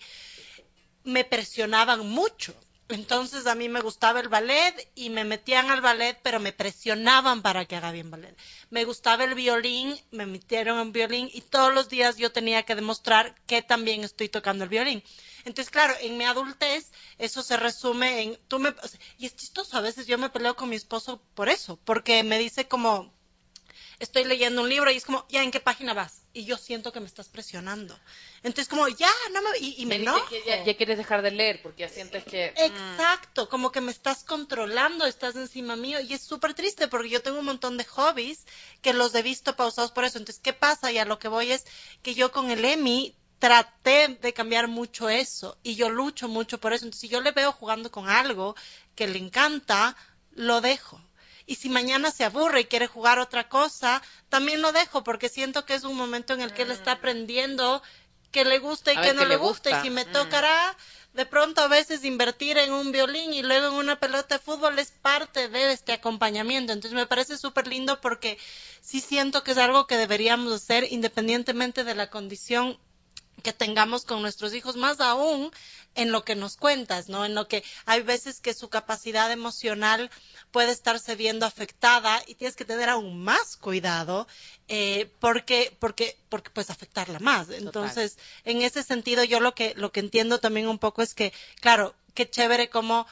[SPEAKER 2] me presionaban mucho. Entonces a mí me gustaba el ballet y me metían al ballet, pero me presionaban para que haga bien ballet. Me gustaba el violín, me metieron en violín y todos los días yo tenía que demostrar que también estoy tocando el violín. Entonces, claro, en mi adultez eso se resume en tú me y es chistoso, a veces yo me peleo con mi esposo por eso, porque me dice como estoy leyendo un libro y es como, ya, ¿en qué página vas? Y yo siento que me estás presionando. Entonces, como, ya, no me... Y, me enojo.
[SPEAKER 1] ya, quieres dejar de leer porque ya sientes que...
[SPEAKER 2] Mm. Exacto, como que me estás controlando, estás encima mío. Y es súper triste porque yo tengo un montón de hobbies que los he visto pausados por eso. Entonces, ¿qué pasa? Y a lo que voy es que yo con el EMI traté de cambiar mucho eso y yo lucho mucho por eso. Entonces, si yo le veo jugando con algo que le encanta, lo dejo y si mañana se aburre y quiere jugar otra cosa, también lo dejo porque siento que es un momento en el que él está mm. aprendiendo que le gusta y que no le gusta. y si me mm. tocará de pronto a veces invertir en un violín y luego en una pelota de fútbol es parte de este acompañamiento. Entonces me parece súper lindo porque sí siento que es algo que deberíamos hacer independientemente de la condición que tengamos con nuestros hijos, más aún en lo que nos cuentas, ¿no? En lo que hay veces que su capacidad emocional puede estarse viendo afectada y tienes que tener aún más cuidado eh, porque porque porque puedes afectarla más entonces en ese sentido yo lo que lo que entiendo también un poco es que claro qué chévere como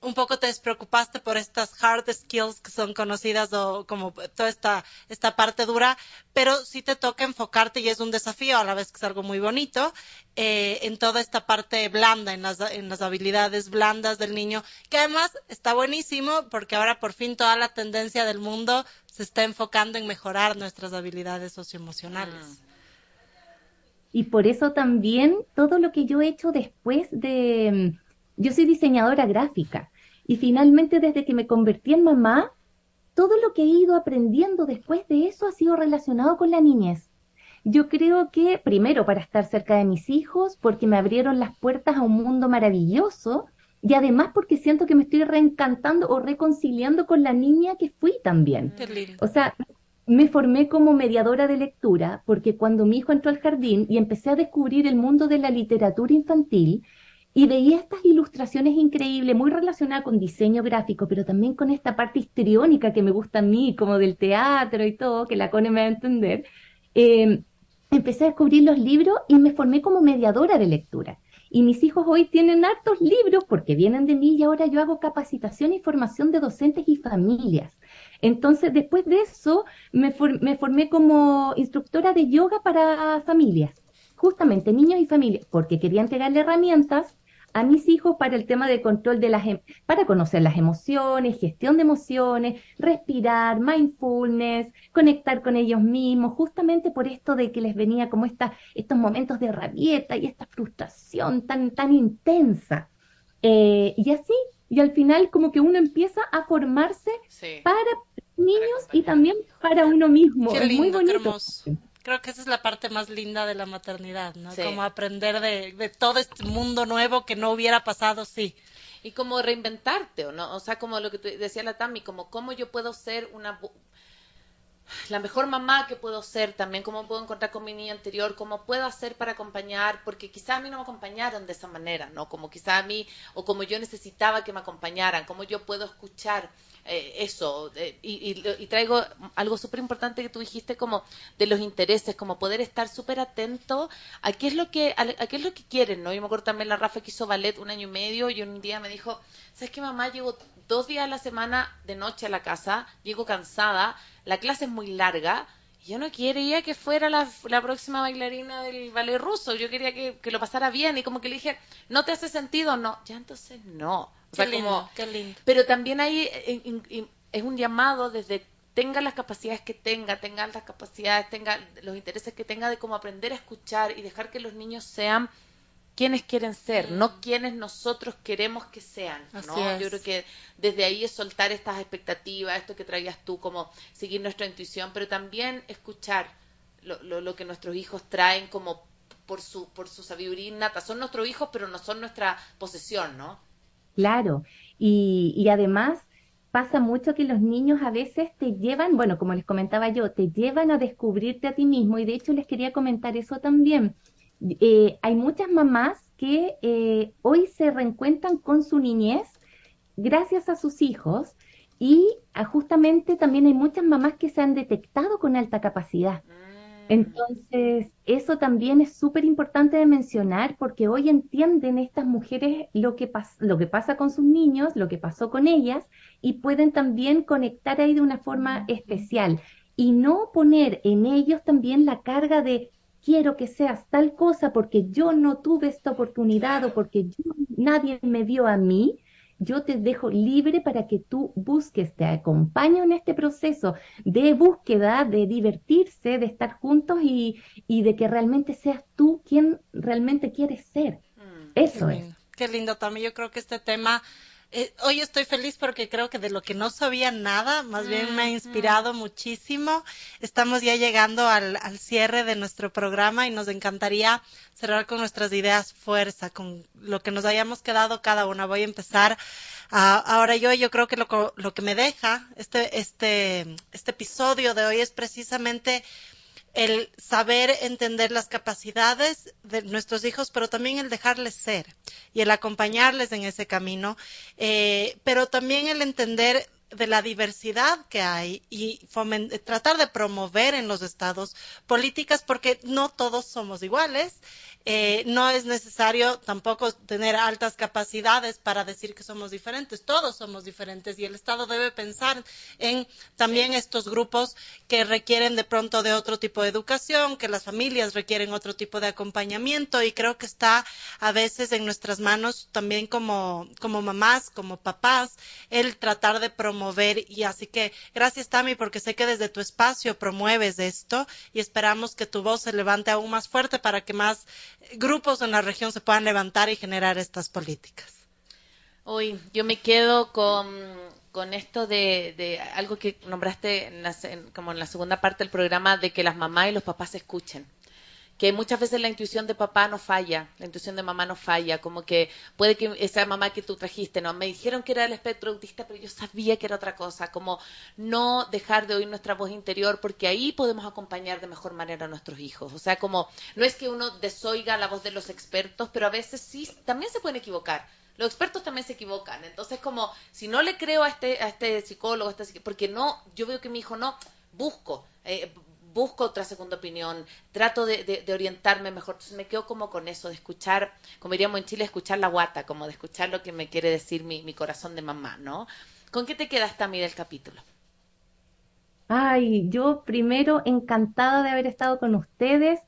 [SPEAKER 2] un poco te despreocupaste por estas hard skills que son conocidas o como toda esta, esta parte dura, pero sí te toca enfocarte y es un desafío a la vez que es algo muy bonito eh, en toda esta parte blanda, en las, en las habilidades blandas del niño, que además está buenísimo porque ahora por fin toda la tendencia del mundo se está enfocando en mejorar nuestras habilidades socioemocionales. Mm.
[SPEAKER 3] Y por eso también todo lo que yo he hecho después de... Yo soy diseñadora gráfica y finalmente, desde que me convertí en mamá, todo lo que he ido aprendiendo después de eso ha sido relacionado con la niñez. Yo creo que, primero, para estar cerca de mis hijos, porque me abrieron las puertas a un mundo maravilloso, y además porque siento que me estoy reencantando o reconciliando con la niña que fui también. O sea, me formé como mediadora de lectura, porque cuando mi hijo entró al jardín y empecé a descubrir el mundo de la literatura infantil, y veía estas ilustraciones increíbles, muy relacionadas con diseño gráfico, pero también con esta parte histriónica que me gusta a mí, como del teatro y todo, que la Cone me va a entender. Em, empecé a descubrir los libros y me formé como mediadora de lectura. Y mis hijos hoy tienen hartos libros porque vienen de mí y ahora yo hago capacitación y formación de docentes y familias. Entonces, después de eso, me, me formé como instructora de yoga para familias, justamente niños y familias, porque quería entregarle herramientas a mis hijos para el tema de control de las, em, para conocer las emociones, gestión de emociones, respirar, mindfulness, conectar con ellos mismos, justamente por esto de que les venía como esta, estos momentos de rabieta y esta frustración tan, tan intensa. Eh, y así, y al final como que uno empieza a formarse para niños y también para uno mismo.
[SPEAKER 2] es muy bonito. Creo que esa es la parte más linda de la maternidad, ¿no? Como aprender de, de todo este mundo nuevo que no hubiera pasado, sí
[SPEAKER 1] y como reinventarte, ¿o no? O sea, como lo que decía la Tami, como cómo yo puedo ser una la mejor mamá que puedo ser también, cómo puedo encontrar con mi niña anterior, cómo puedo hacer para acompañar, porque quizá a mí no me acompañaron de esa manera, ¿no? Como quizá a mí, o como yo necesitaba que me acompañaran, cómo yo puedo escuchar eh, eso. y, traigo algo súper importante que tú dijiste, como de los intereses, como poder estar súper atento a qué es lo que a, qué es lo que quieren, ¿no? Yo me acuerdo también la Rafa que hizo ballet un año y medio y un día me dijo, ¿sabes qué, mamá? Llego dos días a la semana de noche a la casa, llego cansada, la clase es muy larga, y yo no quería que fuera la, próxima bailarina del ballet ruso, yo quería que, lo pasara bien, y como que le dije, ¿no te hace sentido? No, ya entonces no.
[SPEAKER 2] Qué lindo, qué lindo.
[SPEAKER 1] Pero también ahí es un llamado desde tenga las capacidades que tenga, tenga las capacidades, tenga los intereses que tenga de cómo aprender a escuchar y dejar que los niños sean quienes quieren ser, no mm. quienes nosotros queremos que sean, ¿no? Yo creo que desde ahí es soltar estas expectativas, esto que traías tú, como seguir nuestra intuición, pero también escuchar lo, lo, que nuestros hijos traen como por su, por su sabiduría innata. Son nuestros hijos, pero no son nuestra posesión, ¿no?
[SPEAKER 3] Claro, y, y además pasa mucho que los niños a veces te llevan, bueno, como les comentaba yo, te llevan a descubrirte a ti mismo. Y de hecho les quería comentar eso también. Eh, hay muchas mamás que eh, hoy se reencuentran con su niñez gracias a sus hijos. Y ah, justamente también hay muchas mamás que se han detectado con alta capacidad. Entonces, eso también es súper importante de mencionar porque hoy entienden estas mujeres lo que, lo que pasa con sus niños, lo que pasó con ellas y pueden también conectar ahí de una forma especial. Y no poner en ellos también la carga de quiero que seas tal cosa porque yo no tuve esta oportunidad o porque nadie me dio a mí, yo te dejo libre para que tú busques, te acompaño en este proceso de búsqueda, de divertirse, de estar juntos y, de que realmente seas tú quien realmente quieres ser. Mm, Eso es.
[SPEAKER 2] Qué lindo también. Yo creo que este tema eh, hoy estoy feliz porque creo que de lo que no sabía nada, más bien me ha inspirado muchísimo. Estamos ya llegando al, cierre de nuestro programa y nos encantaría cerrar con nuestras ideas fuerza, con lo que nos hayamos quedado cada una. Voy a empezar ahora yo, yo creo que lo, lo que me deja este, este, este episodio de hoy es precisamente el saber entender las capacidades de nuestros hijos, pero también el dejarles ser y el acompañarles en ese camino, eh, pero también el entender de la diversidad que hay y tratar de promover en los estados políticas porque no todos somos iguales eh, no es necesario tampoco tener altas capacidades para decir que somos diferentes. Todos somos diferentes y el Estado debe pensar en también estos grupos que requieren de pronto de otro tipo de educación, que las familias requieren otro tipo de acompañamiento y creo que está a veces en nuestras manos también como, como mamás, como papás, el tratar de promover y así que gracias Tami porque sé que desde tu espacio promueves esto y esperamos que tu voz se levante aún más fuerte para que más grupos en la región se puedan levantar y generar estas políticas.
[SPEAKER 1] Hoy yo me quedo con, con esto de, de, algo que nombraste como en la segunda parte del programa, de que las mamás y los papás se escuchen que muchas veces la intuición de papá no falla, la intuición de mamá no falla, como que puede que esa mamá que tú trajiste, ¿no? Me dijeron que era el espectro autista, pero yo sabía que era otra cosa, como no dejar de oír nuestra voz interior, porque ahí podemos acompañar de mejor manera a nuestros hijos. O sea, como no es que uno desoiga la voz de los expertos, pero a veces sí, también se pueden equivocar. Los expertos también se equivocan. Entonces, como si no le creo a este, a este psicólogo, a este, porque no, yo veo que mi hijo no, busco, eh, busco otra segunda opinión, trato de, orientarme mejor. Entonces me quedo como con eso, de escuchar, como diríamos en Chile, escuchar la guata, como de escuchar lo que me quiere decir mi, corazón de mamá, ¿no? ¿Con qué te quedas también del capítulo?
[SPEAKER 3] Ay, yo primero encantada de haber estado con ustedes.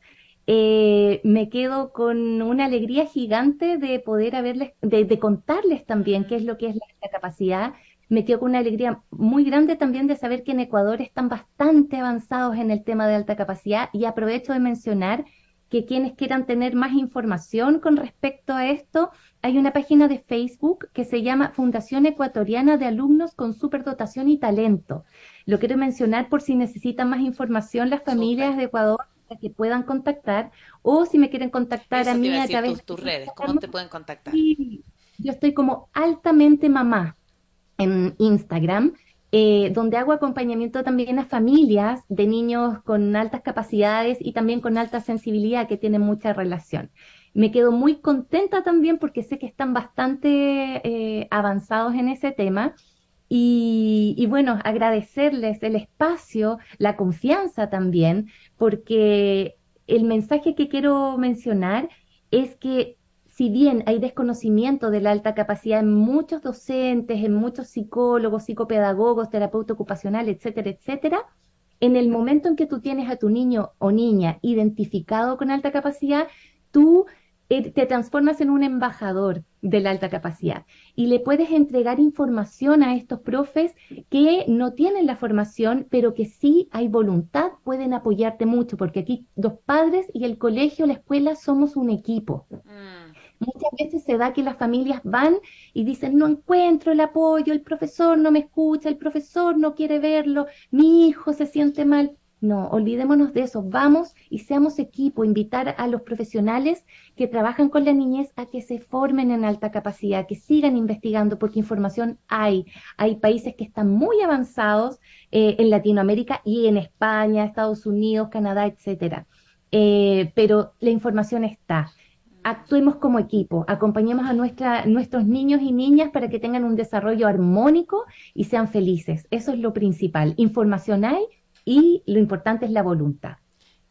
[SPEAKER 3] Eh, me quedo con una alegría gigante de poder haberles, de, contarles también qué es lo que es la capacidad me quedo con una alegría muy grande también de saber que en Ecuador están bastante avanzados en el tema de alta capacidad y aprovecho de mencionar que quienes quieran tener más información con respecto a esto, hay una página de Facebook que se llama Fundación Ecuatoriana de Alumnos con Superdotación y Talento. Lo quiero mencionar por si necesitan más información las familias de Ecuador que puedan contactar o si me quieren contactar a mí a, través
[SPEAKER 1] de tus redes, ¿cómo te pueden contactar?
[SPEAKER 3] yo estoy como altamente mamá en Instagram. Eh, donde hago acompañamiento también a familias de niños con altas capacidades y también con alta sensibilidad que tienen mucha relación. Me quedo muy contenta también porque sé que están bastante eh, avanzados en ese tema y, bueno, agradecerles el espacio, la confianza también, porque el mensaje que quiero mencionar es que si bien hay desconocimiento de la alta capacidad en muchos docentes, en muchos psicólogos, psicopedagogos, terapeutas ocupacionales, etcétera, etcétera, en el momento en que tú tienes a tu niño o niña identificado con alta capacidad, tú eh, te transformas en un embajador de la alta capacidad y le puedes entregar información a estos profes que no tienen la formación, pero que sí hay voluntad, pueden apoyarte mucho, porque aquí los padres y el colegio, la escuela somos un equipo. Mm. Muchas veces se da que las familias van y dicen, no encuentro el apoyo, el profesor no me escucha, el profesor no quiere verlo, mi hijo se siente mal. No, olvidémonos de eso. Vamos y seamos equipo, invitar a los profesionales que trabajan con la niñez a que se formen en alta capacidad, que sigan investigando, porque información hay. Hay países que están muy avanzados eh, en Latinoamérica y en España, Estados Unidos, Canadá, etcétera. Eh, pero la información está. Actuemos como equipo, acompañemos a nuestra, nuestros niños y niñas para que tengan un desarrollo armónico y sean felices. Eso es lo principal. Información hay, y lo importante es la voluntad.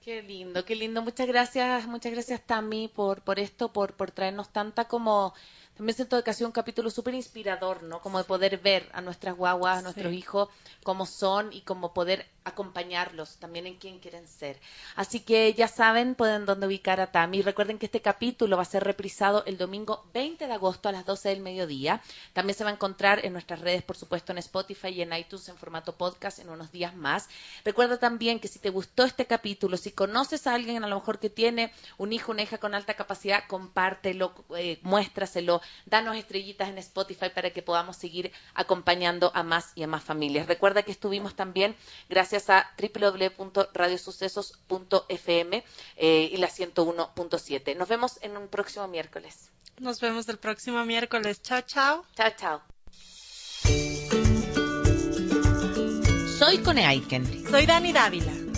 [SPEAKER 1] Qué lindo, qué lindo. Muchas gracias, muchas gracias Tami por, por esto, por, por traernos tanta como también siento que ha sido un capítulo súper inspirador, ¿no? Como de poder ver a nuestras guaguas, a nuestros hijos, cómo son y cómo poder acompañarlos también en quién quieren ser. Así que ya saben, pueden dónde ubicar a Tami. Recuerden que este capítulo va a ser reprisado el domingo 20 de agosto a las 12 del mediodía. También se va a encontrar en nuestras redes, por supuesto, en Spotify y en iTunes en formato podcast en unos días más. Recuerda también que si te gustó este capítulo, si conoces a alguien a lo mejor que tiene un hijo, una hija con alta capacidad, compártelo, eh, muéstraselo, danos estrellitas en Spotify para que podamos seguir acompañando a más y a más familias. Recuerda que estuvimos también gracias a www.radiosucesos.fm eh, y la 101.7. Nos vemos en un próximo miércoles.
[SPEAKER 2] Nos vemos el próximo miércoles. Chao, chao.
[SPEAKER 1] Chao, chao. Soy Cone Aiken.
[SPEAKER 2] Soy Dani Dávila.